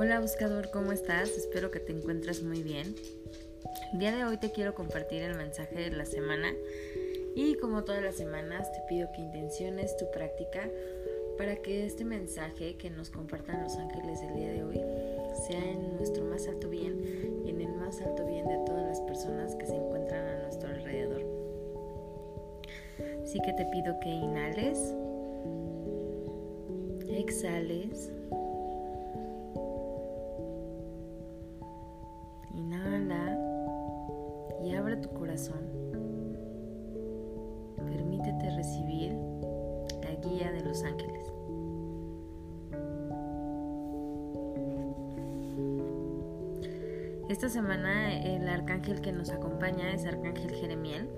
Hola buscador, ¿cómo estás? Espero que te encuentres muy bien. El día de hoy te quiero compartir el mensaje de la semana y como todas las semanas te pido que intenciones tu práctica para que este mensaje que nos compartan los ángeles el día de hoy sea en nuestro más alto bien y en el más alto bien de todas las personas que se encuentran a nuestro alrededor. Así que te pido que inhales, exhales tu corazón. Permítete recibir la guía de los ángeles. Esta semana el arcángel que nos acompaña es Arcángel Jeremiel.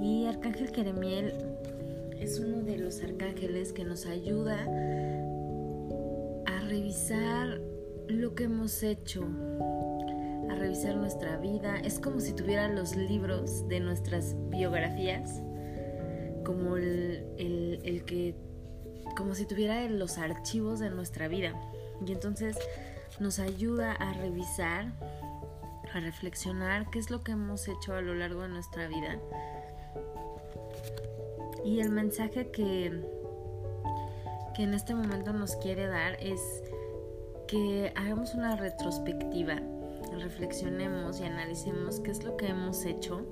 Y Arcángel Jeremiel es uno de los arcángeles que nos ayuda a revisar lo que hemos hecho, a revisar nuestra vida. Es como si tuviera los libros de nuestras biografías, como el, el, que, como si tuviera los archivos de nuestra vida. Y entonces nos ayuda a revisar, a reflexionar qué es lo que hemos hecho a lo largo de nuestra vida. Y el mensaje que, que en este momento nos quiere dar es que hagamos una retrospectiva reflexionemos y analicemos qué es lo que hemos hecho.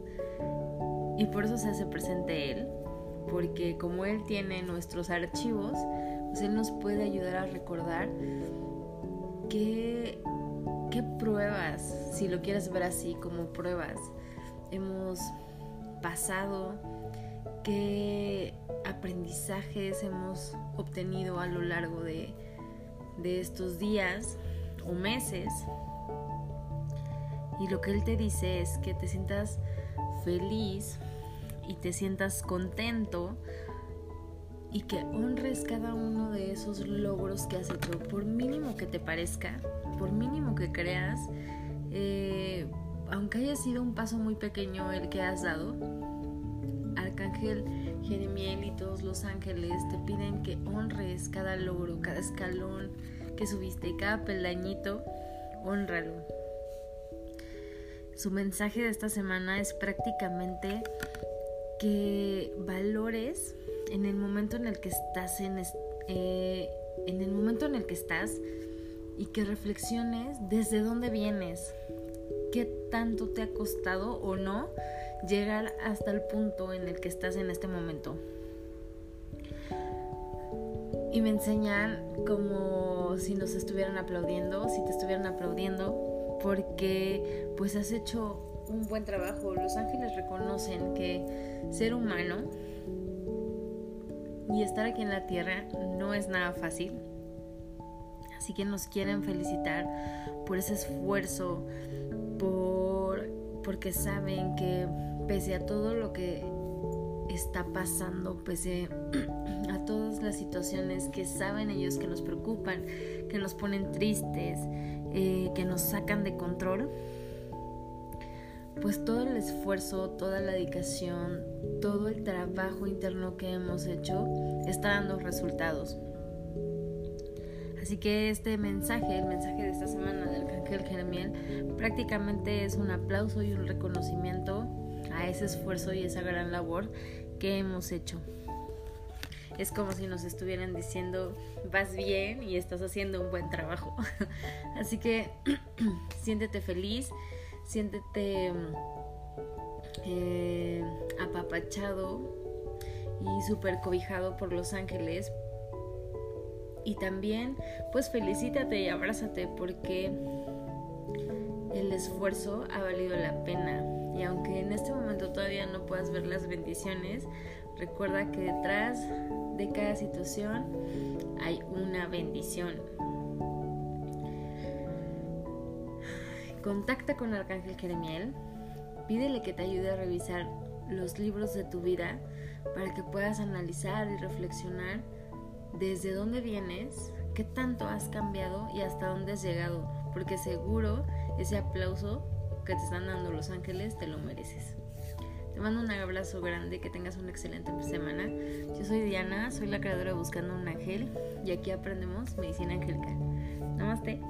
Y por eso se hace presente Él, porque como Él tiene nuestros archivos, pues Él nos puede ayudar a recordar qué, qué pruebas, si lo quieres ver así como pruebas, hemos pasado, qué aprendizajes hemos obtenido a lo largo de, de estos días o meses. Y lo que Él te dice es que te sientas feliz y te sientas contento y que honres cada uno de esos logros que has hecho, por mínimo que te parezca, por mínimo que creas, eh, aunque haya sido un paso muy pequeño el que has dado, Arcángel Jeremiel y todos los ángeles te piden que honres cada logro, cada escalón que subiste, cada peldañito, honralo. Su mensaje de esta semana es prácticamente que valores en el momento en el que estás en, eh, en el momento en el que estás y que reflexiones desde dónde vienes, qué tanto te ha costado o no llegar hasta el punto en el que estás en este momento. Y me enseñan como si nos estuvieran aplaudiendo, si te estuvieran aplaudiendo, porque pues has hecho un buen trabajo. Los ángeles reconocen que ser humano y estar aquí en la tierra no es nada fácil. Así que nos quieren felicitar por ese esfuerzo, por porque saben que pese a todo lo que está pasando, pese a todas las situaciones que saben ellos que nos preocupan, que nos ponen tristes, eh, que nos sacan de control, pues todo el esfuerzo, toda la dedicación, todo el trabajo interno que hemos hecho está dando resultados. Así que este mensaje, el mensaje de esta semana del Arcángel Jeremiel, prácticamente es un aplauso y un reconocimiento a ese esfuerzo y esa gran labor que hemos hecho es como si nos estuvieran diciendo vas bien y estás haciendo un buen trabajo. Así que siéntete feliz, siéntete eh, apapachado y súper cobijado por los ángeles. Y también pues felicítate y abrázate porque el esfuerzo ha valido la pena. Y aunque en este momento todavía no puedas ver las bendiciones, recuerda que detrás de cada situación hay una bendición. Contacta con Arcángel Jeremiel, pídele que te ayude a revisar los libros de tu vida para que puedas analizar y reflexionar desde dónde vienes, qué tanto has cambiado y hasta dónde has llegado, porque seguro ese aplauso que te están dando los ángeles te lo mereces. Te mando un abrazo grande, que tengas una excelente semana. Yo soy Diana, soy la creadora de Buscando un Ángel y aquí aprendemos medicina angelical. Namaste.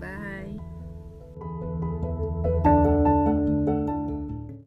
Bye.